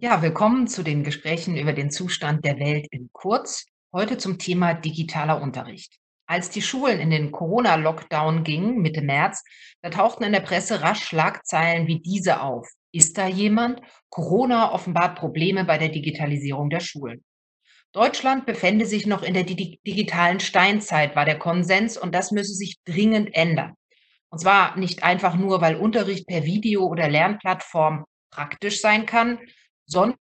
Ja, willkommen zu den Gesprächen über den Zustand der Welt in kurz. Heute zum Thema digitaler Unterricht. Als die Schulen in den Corona-Lockdown gingen, Mitte März, da tauchten in der Presse rasch Schlagzeilen wie diese auf. Ist da jemand? Corona offenbart Probleme bei der Digitalisierung der Schulen. Deutschland befände sich noch in der di digitalen Steinzeit, war der Konsens, und das müsse sich dringend ändern. Und zwar nicht einfach nur, weil Unterricht per Video oder Lernplattform praktisch sein kann, sondern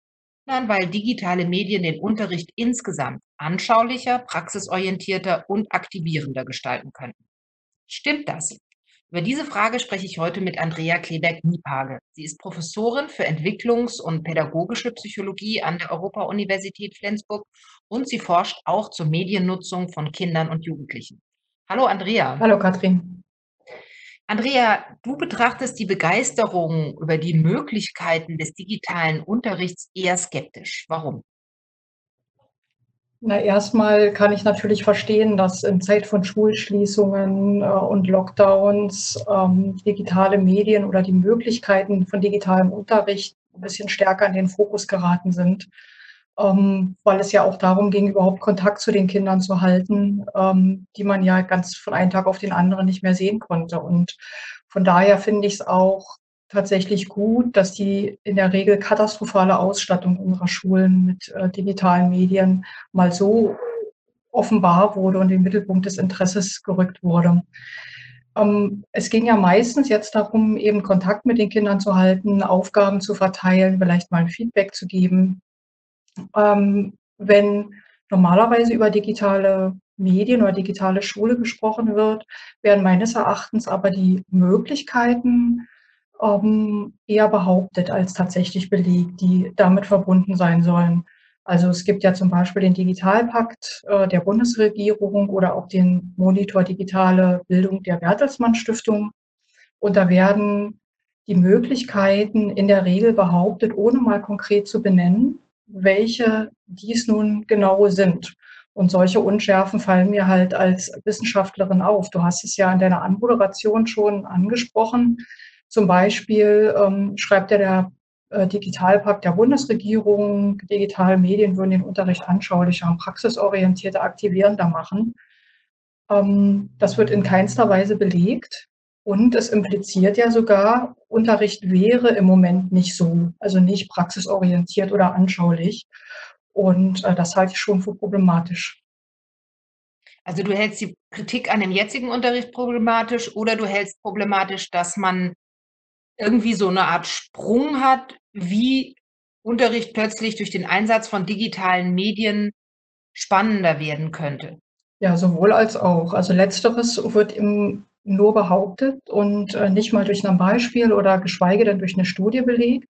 weil digitale Medien den Unterricht insgesamt anschaulicher, praxisorientierter und aktivierender gestalten könnten. Stimmt das? Über diese Frage spreche ich heute mit Andrea Kleberg-Niepage. Sie ist Professorin für Entwicklungs- und pädagogische Psychologie an der Europa-Universität Flensburg und sie forscht auch zur Mediennutzung von Kindern und Jugendlichen. Hallo Andrea. Hallo Katrin. Andrea, du betrachtest die Begeisterung über die Möglichkeiten des digitalen Unterrichts eher skeptisch. Warum? Na, erstmal kann ich natürlich verstehen, dass in Zeit von Schulschließungen äh, und Lockdowns ähm, digitale Medien oder die Möglichkeiten von digitalem Unterricht ein bisschen stärker in den Fokus geraten sind, ähm, weil es ja auch darum ging, überhaupt Kontakt zu den Kindern zu halten, ähm, die man ja ganz von einem Tag auf den anderen nicht mehr sehen konnte. Und von daher finde ich es auch tatsächlich gut, dass die in der Regel katastrophale Ausstattung unserer Schulen mit äh, digitalen Medien mal so offenbar wurde und in den Mittelpunkt des Interesses gerückt wurde. Ähm, es ging ja meistens jetzt darum, eben Kontakt mit den Kindern zu halten, Aufgaben zu verteilen, vielleicht mal ein Feedback zu geben. Ähm, wenn normalerweise über digitale Medien oder digitale Schule gesprochen wird, werden meines Erachtens aber die Möglichkeiten ähm, eher behauptet als tatsächlich belegt, die damit verbunden sein sollen. Also es gibt ja zum Beispiel den Digitalpakt äh, der Bundesregierung oder auch den Monitor Digitale Bildung der Bertelsmann Stiftung. Und da werden die Möglichkeiten in der Regel behauptet, ohne mal konkret zu benennen, welche dies nun genau sind. Und solche Unschärfen fallen mir halt als Wissenschaftlerin auf. Du hast es ja in deiner Anmoderation schon angesprochen. Zum Beispiel ähm, schreibt ja der äh, Digitalpakt der Bundesregierung, digitale Medien würden den Unterricht anschaulicher und praxisorientierter, aktivierender machen. Ähm, das wird in keinster Weise belegt. Und es impliziert ja sogar, Unterricht wäre im Moment nicht so, also nicht praxisorientiert oder anschaulich. Und äh, das halte ich schon für problematisch. Also du hältst die Kritik an dem jetzigen Unterricht problematisch oder du hältst problematisch, dass man irgendwie so eine Art Sprung hat, wie Unterricht plötzlich durch den Einsatz von digitalen Medien spannender werden könnte? Ja, sowohl als auch. Also letzteres wird im nur behauptet und äh, nicht mal durch ein Beispiel oder geschweige denn durch eine Studie belegt.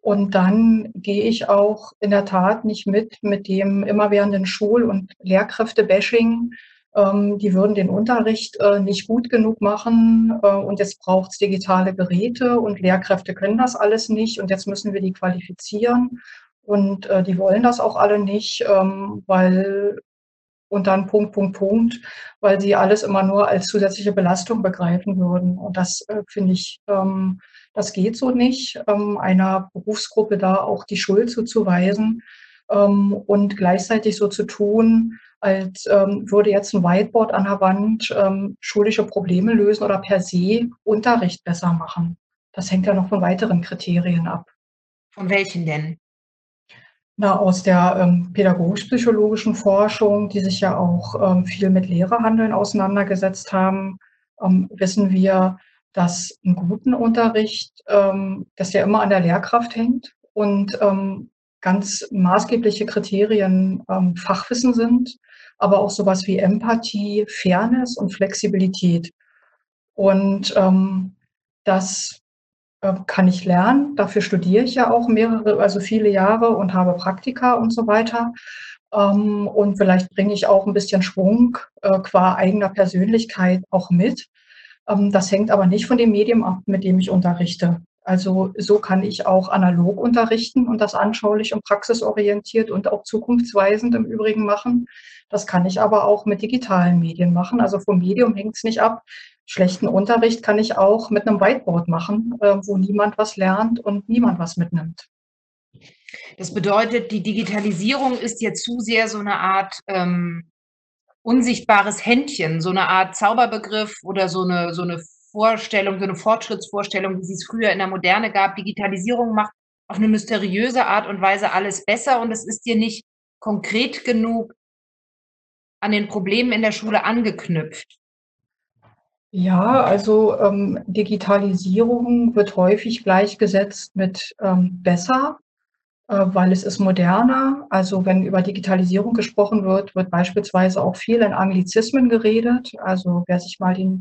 Und dann gehe ich auch in der Tat nicht mit mit dem immerwährenden Schul- und Lehrkräfte-Bashing. Ähm, die würden den Unterricht äh, nicht gut genug machen äh, und jetzt braucht es digitale Geräte und Lehrkräfte können das alles nicht und jetzt müssen wir die qualifizieren. Und äh, die wollen das auch alle nicht, ähm, weil und dann Punkt, Punkt, Punkt, weil sie alles immer nur als zusätzliche Belastung begreifen würden. Und das äh, finde ich, ähm, das geht so nicht, ähm, einer Berufsgruppe da auch die Schuld zuzuweisen ähm, und gleichzeitig so zu tun, als ähm, würde jetzt ein Whiteboard an der Wand ähm, schulische Probleme lösen oder per se Unterricht besser machen. Das hängt ja noch von weiteren Kriterien ab. Von welchen denn? Na, aus der ähm, pädagogisch-psychologischen Forschung, die sich ja auch ähm, viel mit Lehrerhandeln auseinandergesetzt haben, ähm, wissen wir, dass einen guten Unterricht, ähm, dass der immer an der Lehrkraft hängt und ähm, ganz maßgebliche Kriterien ähm, Fachwissen sind, aber auch sowas wie Empathie, Fairness und Flexibilität. Und das äh, kann ich lernen. Dafür studiere ich ja auch mehrere, also viele Jahre und habe Praktika und so weiter. Ähm, und vielleicht bringe ich auch ein bisschen Schwung äh, qua eigener Persönlichkeit auch mit. Ähm, das hängt aber nicht von dem Medium ab, mit dem ich unterrichte. Also so kann ich auch analog unterrichten und das anschaulich und praxisorientiert und auch zukunftsweisend im Übrigen machen. Das kann ich aber auch mit digitalen Medien machen. Also vom Medium hängt es nicht ab. Schlechten Unterricht kann ich auch mit einem Whiteboard machen, äh, wo niemand was lernt und niemand was mitnimmt. Das bedeutet, die Digitalisierung ist jetzt zu sehr so eine Art, ähm, unsichtbares Händchen, so eine Art Zauberbegriff oder so eine so eine Vorstellung, so eine Fortschrittsvorstellung, wie sie es früher in der Moderne gab. Digitalisierung macht auf eine mysteriöse Art und Weise alles besser und es ist dir nicht konkret genug an den Problemen in der Schule angeknüpft. Ja, also ähm, Digitalisierung wird häufig gleichgesetzt mit ähm, besser, äh, weil es ist moderner. Also wenn über Digitalisierung gesprochen wird, wird beispielsweise auch viel in Anglizismen geredet. Also wer sich mal den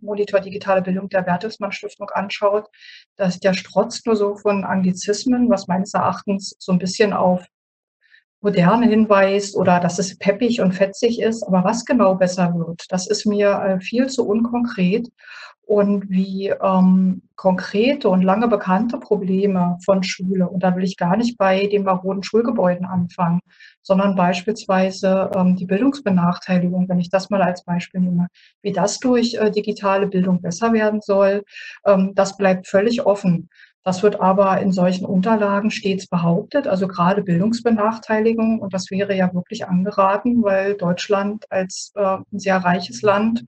Monitor Digitale Bildung der Bertelsmann Stiftung anschaut, dass der strotzt nur so von Anglizismen, was meines Erachtens so ein bisschen auf Moderne hinweist oder dass es peppig und fetzig ist. Aber was genau besser wird, das ist mir äh, viel zu unkonkret. Und wie ähm, konkrete und lange bekannte Probleme von Schule, und da will ich gar nicht bei den maroden Schulgebäuden anfangen, sondern beispielsweise ähm, die Bildungsbenachteiligung, wenn ich das mal als Beispiel nehme, wie das durch äh, digitale Bildung besser werden soll, ähm, das bleibt völlig offen. Das wird aber in solchen Unterlagen stets behauptet, also gerade Bildungsbenachteiligung. Und das wäre ja wirklich angeraten, weil Deutschland als äh, ein sehr reiches Land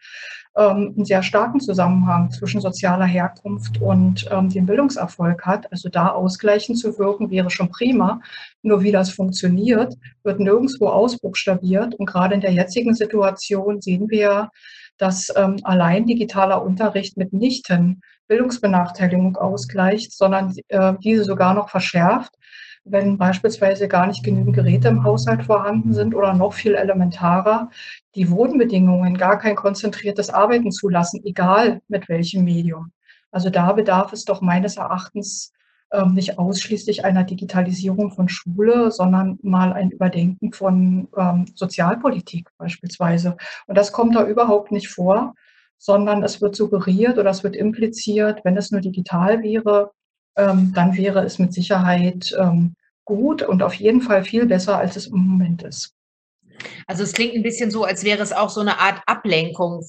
ähm, einen sehr starken Zusammenhang zwischen sozialer Herkunft und ähm, dem Bildungserfolg hat. Also da ausgleichend zu wirken, wäre schon prima. Nur wie das funktioniert, wird nirgendwo ausbuchstabiert. Und gerade in der jetzigen Situation sehen wir, dass ähm, allein digitaler Unterricht mitnichten Bildungsbenachteiligung ausgleicht, sondern äh, diese sogar noch verschärft, wenn beispielsweise gar nicht genügend Geräte im Haushalt vorhanden sind oder noch viel elementarer, die Wohnbedingungen gar kein konzentriertes Arbeiten zulassen, egal mit welchem Medium. Also da bedarf es doch meines Erachtens ähm, nicht ausschließlich einer Digitalisierung von Schule, sondern mal ein Überdenken von ähm, Sozialpolitik beispielsweise. Und das kommt da überhaupt nicht vor sondern es wird suggeriert oder es wird impliziert, wenn es nur digital wäre, ähm, dann wäre es mit Sicherheit ähm, gut und auf jeden Fall viel besser, als es im Moment ist. Also es klingt ein bisschen so, als wäre es auch so eine Art Ablenkung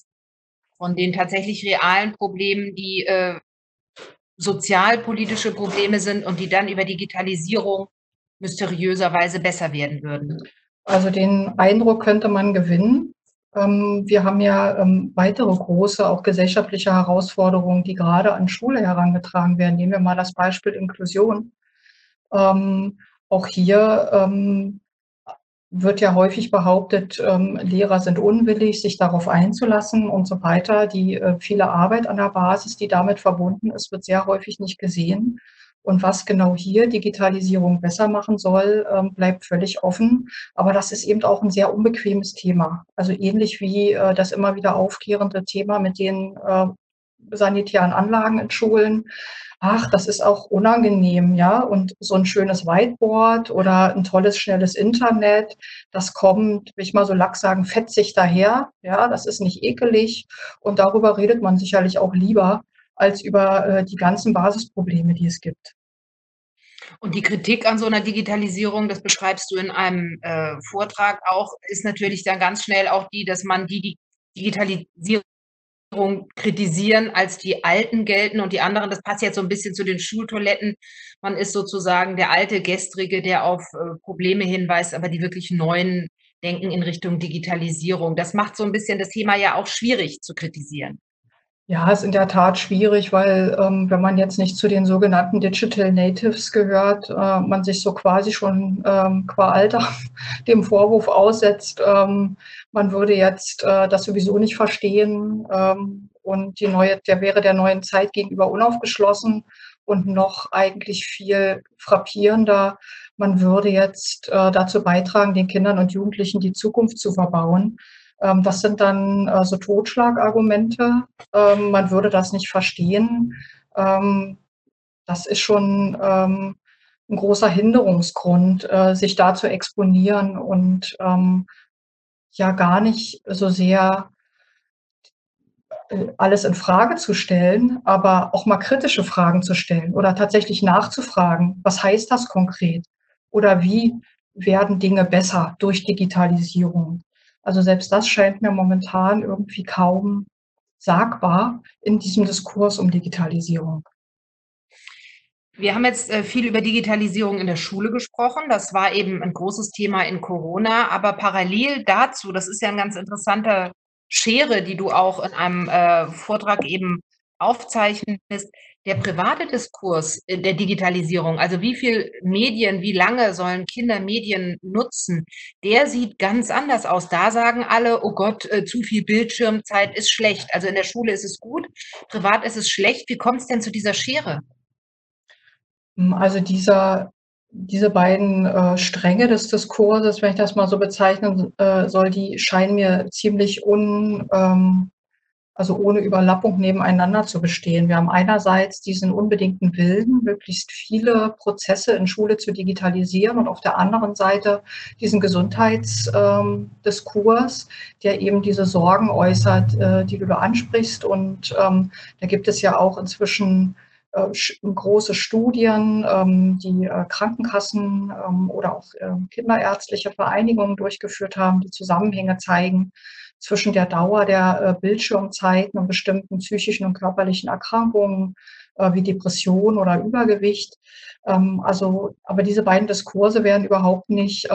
von den tatsächlich realen Problemen, die äh, sozialpolitische Probleme sind und die dann über Digitalisierung mysteriöserweise besser werden würden. Also den Eindruck könnte man gewinnen. Ähm, wir haben ja ähm, weitere große, auch gesellschaftliche Herausforderungen, die gerade an Schule herangetragen werden. Nehmen wir mal das Beispiel Inklusion. Ähm, auch hier wird ja häufig behauptet, Lehrer sind unwillig, sich darauf einzulassen und so weiter. Die äh, viele Arbeit an der Basis, die damit verbunden ist, wird sehr häufig nicht gesehen. Und was genau hier Digitalisierung besser machen soll, ähm, bleibt völlig offen. Aber das ist eben auch ein sehr unbequemes Thema. Also ähnlich wie äh, das immer wieder aufkehrende Thema mit den äh, sanitären Anlagen in Schulen. Ach, das ist auch unangenehm, ja. Und so ein schönes Whiteboard oder ein tolles, schnelles Internet, das kommt, will ich mal so lack sagen, fetzig daher. Ja, das ist nicht ekelig. Und darüber redet man sicherlich auch lieber, als über äh, die ganzen Basisprobleme, die es gibt. Und die Kritik an so einer Digitalisierung, das beschreibst du in einem äh, Vortrag auch, ist natürlich dann ganz schnell auch die, dass man die, die Digitalisierung kritisieren als die Alten gelten und die anderen, das passt jetzt so ein bisschen zu den Schultoiletten. Man ist sozusagen der alte Gestrige, der auf äh, Probleme hinweist, aber die wirklich neuen denken in Richtung Digitalisierung. Das macht so ein bisschen das Thema ja auch schwierig zu kritisieren. Ja, ist in der Tat schwierig, weil ähm, wenn man jetzt nicht zu den sogenannten Digital Natives gehört, äh, man sich so quasi schon ähm, qua Alter dem Vorwurf aussetzt, ähm, man würde jetzt äh, das sowieso nicht verstehen ähm, und die neue, der wäre der neuen Zeit gegenüber unaufgeschlossen und noch eigentlich viel frappierender, man würde jetzt äh, dazu beitragen, den Kindern und Jugendlichen die Zukunft zu verbauen. Ähm, das sind dann äh, so Totschlagargumente. Ähm, man würde das nicht verstehen. Ähm, das ist schon ein großer Hinderungsgrund, äh, sich da zu exponieren und ja gar nicht so sehr äh, alles in Frage zu stellen, aber auch mal kritische Fragen zu stellen oder tatsächlich nachzufragen, was heißt das konkret? Oder wie werden Dinge besser durch Digitalisierung? Also selbst das scheint mir momentan irgendwie kaum sagbar in diesem Diskurs um Digitalisierung. Wir haben jetzt, äh, viel über Digitalisierung in der Schule gesprochen. Das war eben ein großes Thema in Corona, aber parallel dazu, das ist ja 'n ganz interessante Schere, die du auch in einem, äh, Vortrag eben aufzeichnest, der private Diskurs der Digitalisierung, also wie viel Medien, wie lange sollen Kinder Medien nutzen, der sieht ganz anders aus. Da sagen alle: „Oh Gott, äh, zu viel Bildschirmzeit ist schlecht.“ Also, in der Schule ist es gut, privat ist es schlecht. Wie kommt's denn zu dieser Schere? Hm, also dieser diese beiden, äh, Stränge des Diskurses, wenn ich das mal so bezeichnen, äh, soll, die scheinen mir ziemlich un ähm, also ohne Überlappung nebeneinander zu bestehen. Wir haben einerseits diesen unbedingten Willen, möglichst viele Prozesse in Schule zu digitalisieren und auf der anderen Seite diesen Gesundheits ähm, der eben diese Sorgen äußert, äh, die du da ansprichst. Und, ähm, da gibt es ja auch inzwischen äh, große Studien, ähm, die äh, Krankenkassen oder auch kinderärztliche Vereinigungen durchgeführt haben, die Zusammenhänge zeigen zwischen der Dauer der äh, Bildschirmzeiten und bestimmten psychischen und körperlichen Erkrankungen wie Depression oder Übergewicht. Also, aber diese beiden Diskurse werden überhaupt nicht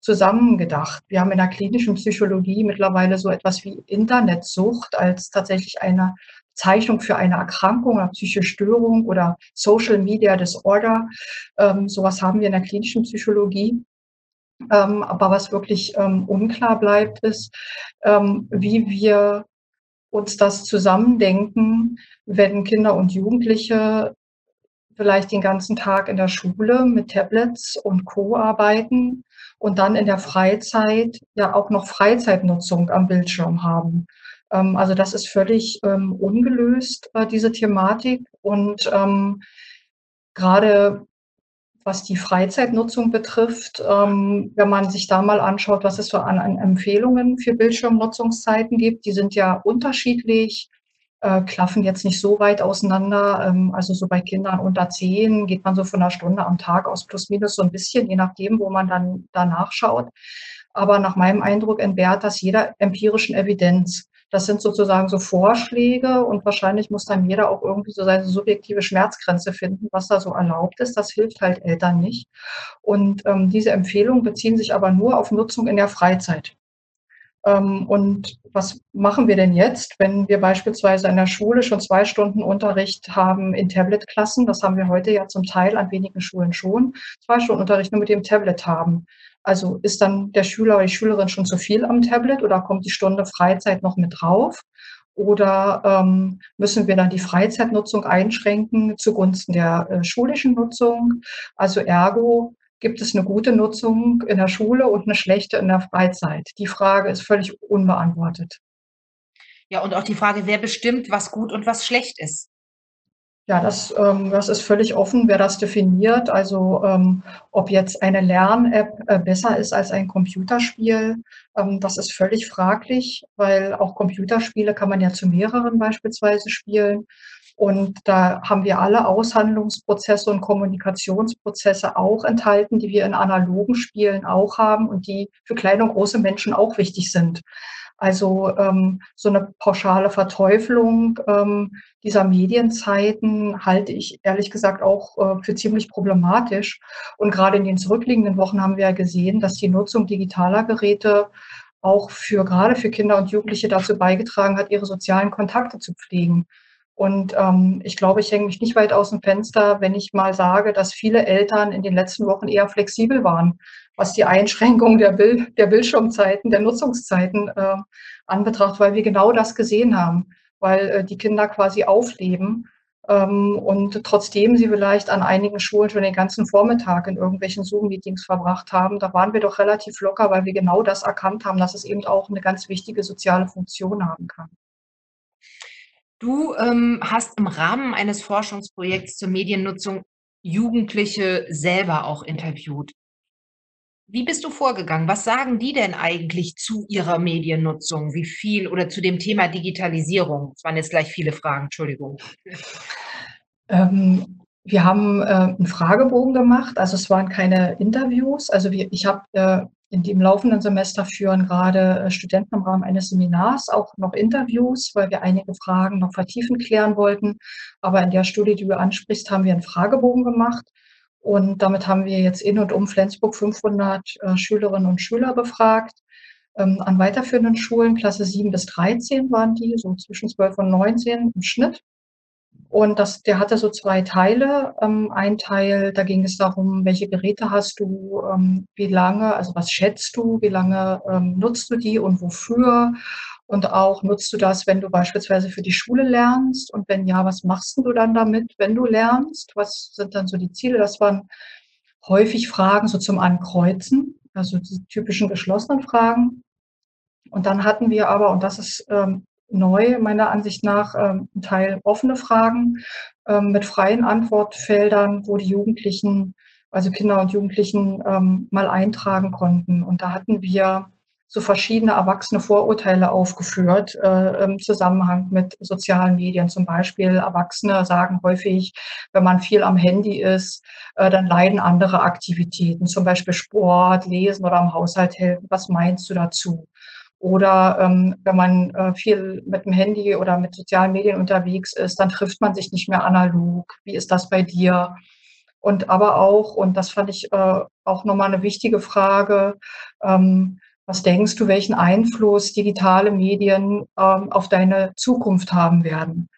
zusammengedacht. Wir haben in der klinischen Psychologie mittlerweile so etwas wie Internetsucht als tatsächlich eine Bezeichnung für eine Erkrankung, eine psychische Störung oder Social Media Disorder. Ähm, so was haben wir in der klinischen Psychologie. Ähm, aber was wirklich, ähm, unklar bleibt, ist, ähm, wie wir uns das zusammendenken, wenn Kinder und Jugendliche vielleicht den ganzen Tag in der Schule mit Tablets und Co. arbeiten und dann in der Freizeit ja auch noch Freizeitnutzung am Bildschirm haben. Ähm, also das ist völlig, ähm, ungelöst, äh, diese Thematik. Und, ähm, grade was die Freizeitnutzung betrifft, ähm, wenn man sich da mal anschaut, was es so an an Empfehlungen für Bildschirmnutzungszeiten gibt, die sind ja unterschiedlich, äh, klaffen jetzt nicht so weit auseinander. Ähm, also so bei Kindern unter 10 geht man so von 'ner Stunde am Tag aus plus minus so 'n bisschen, je nachdem, wo man dann danach schaut. Aber nach meinem Eindruck entbehrt das jeder empirischen Evidenz. Das sind sozusagen so Vorschläge und wahrscheinlich muss dann jeder auch irgendwie so seine subjektive Schmerzgrenze finden, was da so erlaubt ist. Das hilft halt Eltern nicht. Und, ähm, diese Empfehlungen beziehen sich aber nur auf Nutzung in der Freizeit. Ähm, und was machen wir denn jetzt, wenn wir beispielsweise in der Schule schon 2 Stunden Unterricht haben in Tablet-Klassen? Das haben wir heute ja zum Teil an wenigen Schulen schon. 2 Stunden Unterricht nur mit dem Tablet haben. Also, ist dann der Schüler oder die Schülerin schon zu viel am Tablet oder kommt die Stunde Freizeit noch mit drauf? Oder, ähm, müssen wir dann die Freizeitnutzung einschränken zugunsten der, äh, schulischen Nutzung? Also, ergo gibt es 'ne gute Nutzung in der Schule und 'ne schlechte in der Freizeit? Die Frage ist völlig unbeantwortet. Ja, und auch die Frage, wer bestimmt, was gut und was schlecht ist? Ja, das ähm, das ist völlig offen, wer das definiert. Also, ähm, ob jetzt eine Lern-App, äh, besser ist als ein Computerspiel, ähm, das ist völlig fraglich, weil auch Computerspiele kann man ja zu mehreren beispielsweise spielen. Und da haben wir alle Aushandlungsprozesse und Kommunikationsprozesse auch enthalten, die wir in analogen Spielen auch haben und die für kleine und große Menschen auch wichtig sind. Also, ähm, so 'ne pauschale Verteufelung, ähm, dieser Medienzeiten halte ich ehrlich gesagt auch, äh, für ziemlich problematisch. Und grade in den zurückliegenden Wochen haben wir ja gesehen, dass die Nutzung digitaler Geräte auch für grade für Kinder und Jugendliche dazu beigetragen hat, ihre sozialen Kontakte zu pflegen. Und, ähm, ich glaube, ich hänge mich nicht weit aus'm Fenster, wenn ich mal sage, dass viele Eltern in den letzten Wochen eher flexibel waren, was die Einschränkung der Bild der Bildschirmzeiten, der Nutzungszeiten, äh, anbetracht, weil wir genau das gesehen haben, weil, äh, die Kinder quasi aufleben, ähm, und trotzdem sie vielleicht an einigen Schulen schon den ganzen Vormittag in irgendwelchen Zoom-Meetings verbracht haben. Da waren wir doch relativ locker, weil wir genau das erkannt haben, dass es eben auch 'ne ganz wichtige soziale Funktion haben kann. Du, ähm, hast im Rahmen eines Forschungsprojekts zur Mediennutzung Jugendliche selber auch interviewt. Wie bist du vorgegangen? Was sagen die denn eigentlich zu ihrer Mediennutzung? Wie viel oder zu dem Thema Digitalisierung? Das waren jetzt gleich viele Fragen, Entschuldigung. Ähm, wir haben, äh, 'n Fragebogen gemacht. Also, es waren keine Interviews. Also, wir ich habe, äh, in dem laufenden Semester führen gerade äh, Studenten im Rahmen eines Seminars auch noch Interviews, weil wir einige Fragen noch vertiefend klären wollten. Aber in der Studie, die du ansprichst, haben wir einen Fragebogen gemacht. Und damit haben wir jetzt in und um Flensburg 500 äh, Schülerinnen und Schüler befragt. Ähm, an weiterführenden Schulen, Klasse 7 bis 13 waren die, so zwischen 12 und 19 im Schnitt. Und das, der hatte so zwei Teile. Ähm, ein Teil, da ging es darum, welche Geräte hast du, ähm, wie lange, also was schätzt du, wie lange ähm, nutzt du die und wofür? Und auch nutzt du das, wenn du beispielsweise für die Schule lernst? Und wenn ja, was machst du dann damit, wenn du lernst? Was sind dann so die Ziele? Das waren häufig Fragen so zum Ankreuzen, also die typischen geschlossenen Fragen. Und dann hatten wir aber, und das ist ähm, neu, meiner Ansicht nach, ähm, ein Teil offene Fragen ähm, mit freien Antwortfeldern, wo die Jugendlichen, also Kinder und Jugendlichen, ähm, mal eintragen konnten. Und da hatten wir so verschiedene erwachsene Vorurteile aufgeführt äh, im Zusammenhang mit sozialen Medien. Zum Beispiel Erwachsene sagen häufig, wenn man viel am Handy ist, äh, dann leiden andere Aktivitäten, zum Beispiel Sport, Lesen oder am Haushalt helfen. Was meinst du dazu? Oder ähm, wenn man äh, viel mit dem Handy oder mit sozialen Medien unterwegs ist, dann trifft man sich nicht mehr analog. Wie ist das bei dir? Und aber auch, und das fand ich äh, auch nochmal eine wichtige Frage, ähm, was denkst du, welchen Einfluss digitale Medien ähm, auf deine Zukunft haben werden?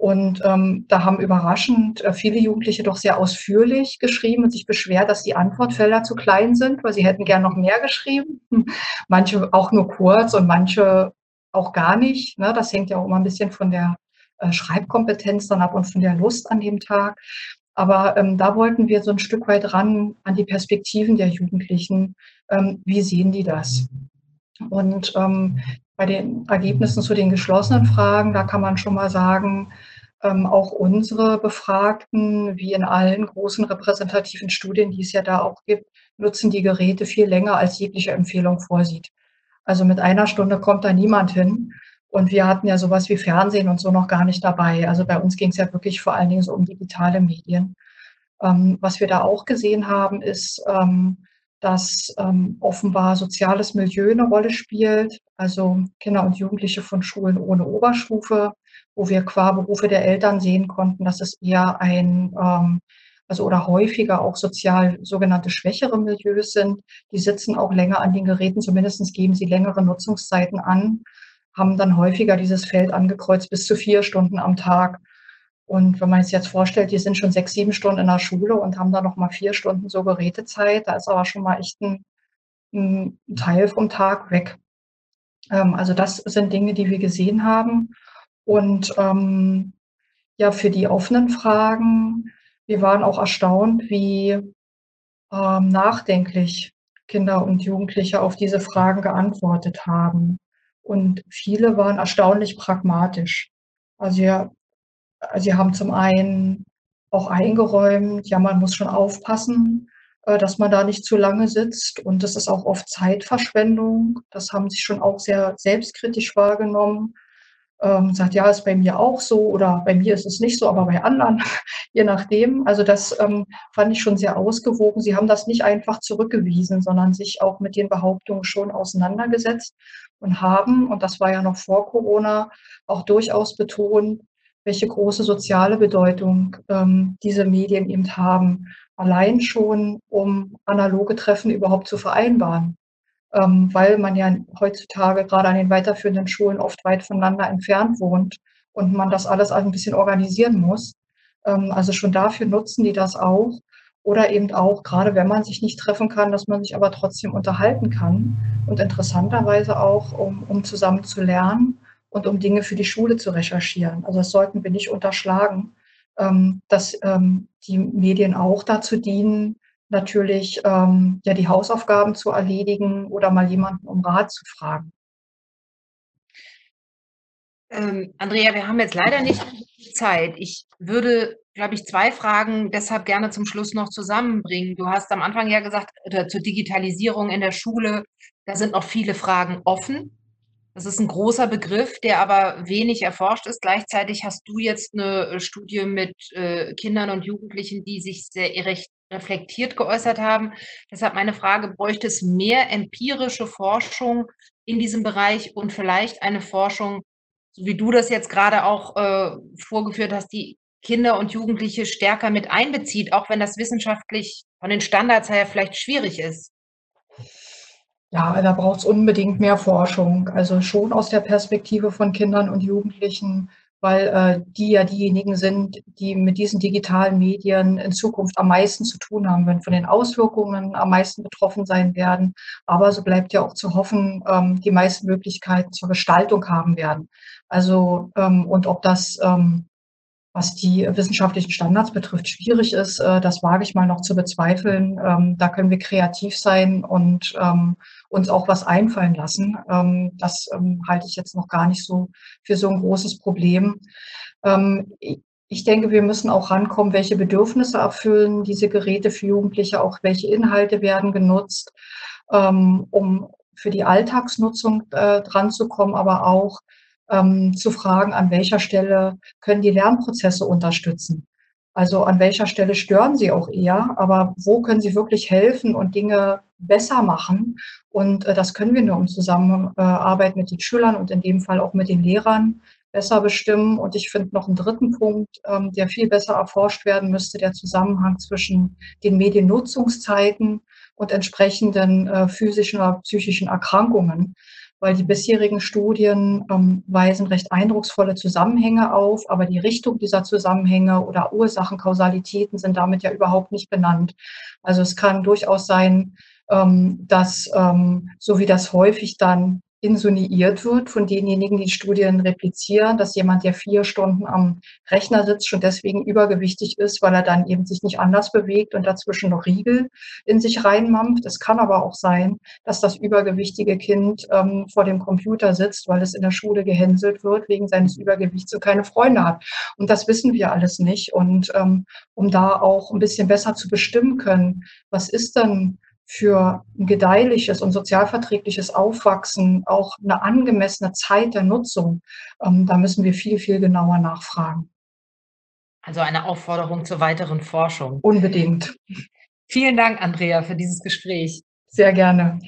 Und ähm, da haben überraschend äh, viele Jugendliche doch sehr ausführlich geschrieben und sich beschwert, dass die Antwortfelder zu klein sind, weil sie hätten gern noch mehr geschrieben. Manche auch nur kurz und manche auch gar nicht. Ne? Das hängt ja auch immer ein bisschen von der äh, Schreibkompetenz dann ab und von der Lust an dem Tag. Aber ähm, da wollten wir so ein Stück weit ran an die Perspektiven der Jugendlichen. Ähm, wie sehen die das? Und ähm, bei den Ergebnissen zu den geschlossenen Fragen, da kann man schon mal sagen, ähm, auch unsere Befragten, wie in allen großen repräsentativen Studien, die es ja da auch gibt, nutzen die Geräte viel länger, als jegliche Empfehlung vorsieht. Also mit einer Stunde kommt da niemand hin. Und wir hatten ja sowas wie Fernsehen und so noch gar nicht dabei. Also bei uns ging es ja wirklich vor allen Dingen so um digitale Medien. Ähm, was wir da auch gesehen haben, ist, ähm, dass ähm, offenbar soziales Milieu eine Rolle spielt, also Kinder und Jugendliche von Schulen ohne Oberstufe, wo wir qua Berufe der Eltern sehen konnten, dass es eher ein, ähm, also oder häufiger auch sozial sogenannte schwächere Milieus sind. Die sitzen auch länger an den Geräten, zumindest geben sie längere Nutzungszeiten an, haben dann häufiger dieses Feld angekreuzt bis zu vier Stunden am Tag. Und wenn man sich jetzt vorstellt, die sind schon sechs, sieben Stunden in der Schule und haben dann noch mal vier Stunden so Gerätezeit, da ist aber schon mal echt ein, ein Teil vom Tag weg. Ähm, also das sind Dinge, die wir gesehen haben. Und ähm, ja, für die offenen Fragen, wir waren auch erstaunt, wie ähm, nachdenklich Kinder und Jugendliche auf diese Fragen geantwortet haben. Und viele waren erstaunlich pragmatisch. Also ja, Sie haben zum einen auch eingeräumt, ja, man muss schon aufpassen, äh, dass man da nicht zu lange sitzt und das ist auch oft Zeitverschwendung. Das haben sie schon auch sehr selbstkritisch wahrgenommen. Ähm, sagt, ja, ist bei mir auch so oder bei mir ist es nicht so, aber bei anderen, je nachdem. Also das ähm, fand ich schon sehr ausgewogen. Sie haben das nicht einfach zurückgewiesen, sondern sich auch mit den Behauptungen schon auseinandergesetzt und haben, und das war ja noch vor Corona, auch durchaus betont, welche große soziale Bedeutung ähm, diese Medien eben haben. Allein schon, um analoge Treffen überhaupt zu vereinbaren. Ähm, weil man ja heutzutage gerade an den weiterführenden Schulen oft weit voneinander entfernt wohnt und man das alles ein bisschen organisieren muss. Ähm, also schon dafür nutzen die das auch. Oder eben auch, gerade wenn man sich nicht treffen kann, dass man sich aber trotzdem unterhalten kann. Und interessanterweise auch, um, um zusammen zu lernen und um Dinge für die Schule zu recherchieren. Also das sollten wir nicht unterschlagen, ähm, dass ähm, die Medien auch dazu dienen, natürlich ähm, ja die Hausaufgaben zu erledigen oder mal jemanden um Rat zu fragen. Ähm, Andrea, wir haben jetzt leider nicht Zeit. Ich würde, glaube ich, zwei Fragen deshalb gerne zum Schluss noch zusammenbringen. Du hast am Anfang ja gesagt, oder zur Digitalisierung in der Schule, da sind noch viele Fragen offen. Das ist ein großer Begriff, der aber wenig erforscht ist. Gleichzeitig hast du jetzt eine äh, Studie mit, äh, Kindern und Jugendlichen, die sich sehr reflektiert geäußert haben. Deshalb meine Frage: Bräuchte es mehr empirische Forschung in diesem Bereich und vielleicht eine Forschung, so wie du das jetzt gerade auch, äh, vorgeführt hast, die Kinder und Jugendliche stärker mit einbezieht, auch wenn das wissenschaftlich von den Standards her vielleicht schwierig ist? Ja, da braucht's unbedingt mehr Forschung. Also schon aus der Perspektive von Kindern und Jugendlichen, weil äh, die ja diejenigen sind, die mit diesen digitalen Medien in Zukunft am meisten zu tun haben werden, von den Auswirkungen am meisten betroffen sein werden. Aber so bleibt ja auch zu hoffen, ähm, die meisten Möglichkeiten zur Gestaltung haben werden. Also ähm, und ob das ähm, was die wissenschaftlichen Standards betrifft, schwierig ist, äh, das wage ich mal noch zu bezweifeln. Ähm, da können wir kreativ sein und ähm, uns auch was einfallen lassen. Ähm, das halte ich jetzt noch gar nicht so für so ein großes Problem. Ich denke, wir müssen auch rankommen, welche Bedürfnisse erfüllen diese Geräte für Jugendliche, auch welche Inhalte werden genutzt, um für die Alltagsnutzung äh, dran zu kommen, aber auch ähm, zu fragen, an welcher Stelle können die Lernprozesse unterstützen. Also an welcher Stelle stören sie auch eher, aber wo können sie wirklich helfen und Dinge besser machen? Und äh, das können wir nur im Zusammenarbeit mit den Schülern und in dem Fall auch mit den Lehrern besser bestimmen. Und ich finde noch einen dritten Punkt, ähm, der viel besser erforscht werden müsste, der Zusammenhang zwischen den Mediennutzungszeiten und entsprechenden äh, physischen oder psychischen Erkrankungen weil die bisherigen Studien ähm, weisen recht eindrucksvolle Zusammenhänge auf, aber die Richtung dieser Zusammenhänge oder Ursachen, Kausalitäten sind damit ja überhaupt nicht benannt. Also es kann durchaus sein, ähm, dass, ähm, so wie das häufig dann insinuiert wird von denjenigen, die Studien replizieren, dass jemand, der vier Stunden am Rechner sitzt, schon deswegen übergewichtig ist, weil er dann eben sich nicht anders bewegt und dazwischen noch Riegel in sich reinmampft. Es kann aber auch sein, dass das übergewichtige Kind ähm, vor dem Computer sitzt, weil es in der Schule gehänselt wird wegen seines Übergewichts und keine Freunde hat. Und das wissen wir alles nicht. Und ähm, um da auch ein bisschen besser zu bestimmen können, was ist denn für ein gedeihliches und sozialverträgliches Aufwachsen auch eine angemessene Zeit der Nutzung, ähm, da müssen wir viel, viel genauer nachfragen. Also eine Aufforderung zur weiteren Forschung. Unbedingt. Vielen Dank, Andrea, für dieses Gespräch. Sehr gerne.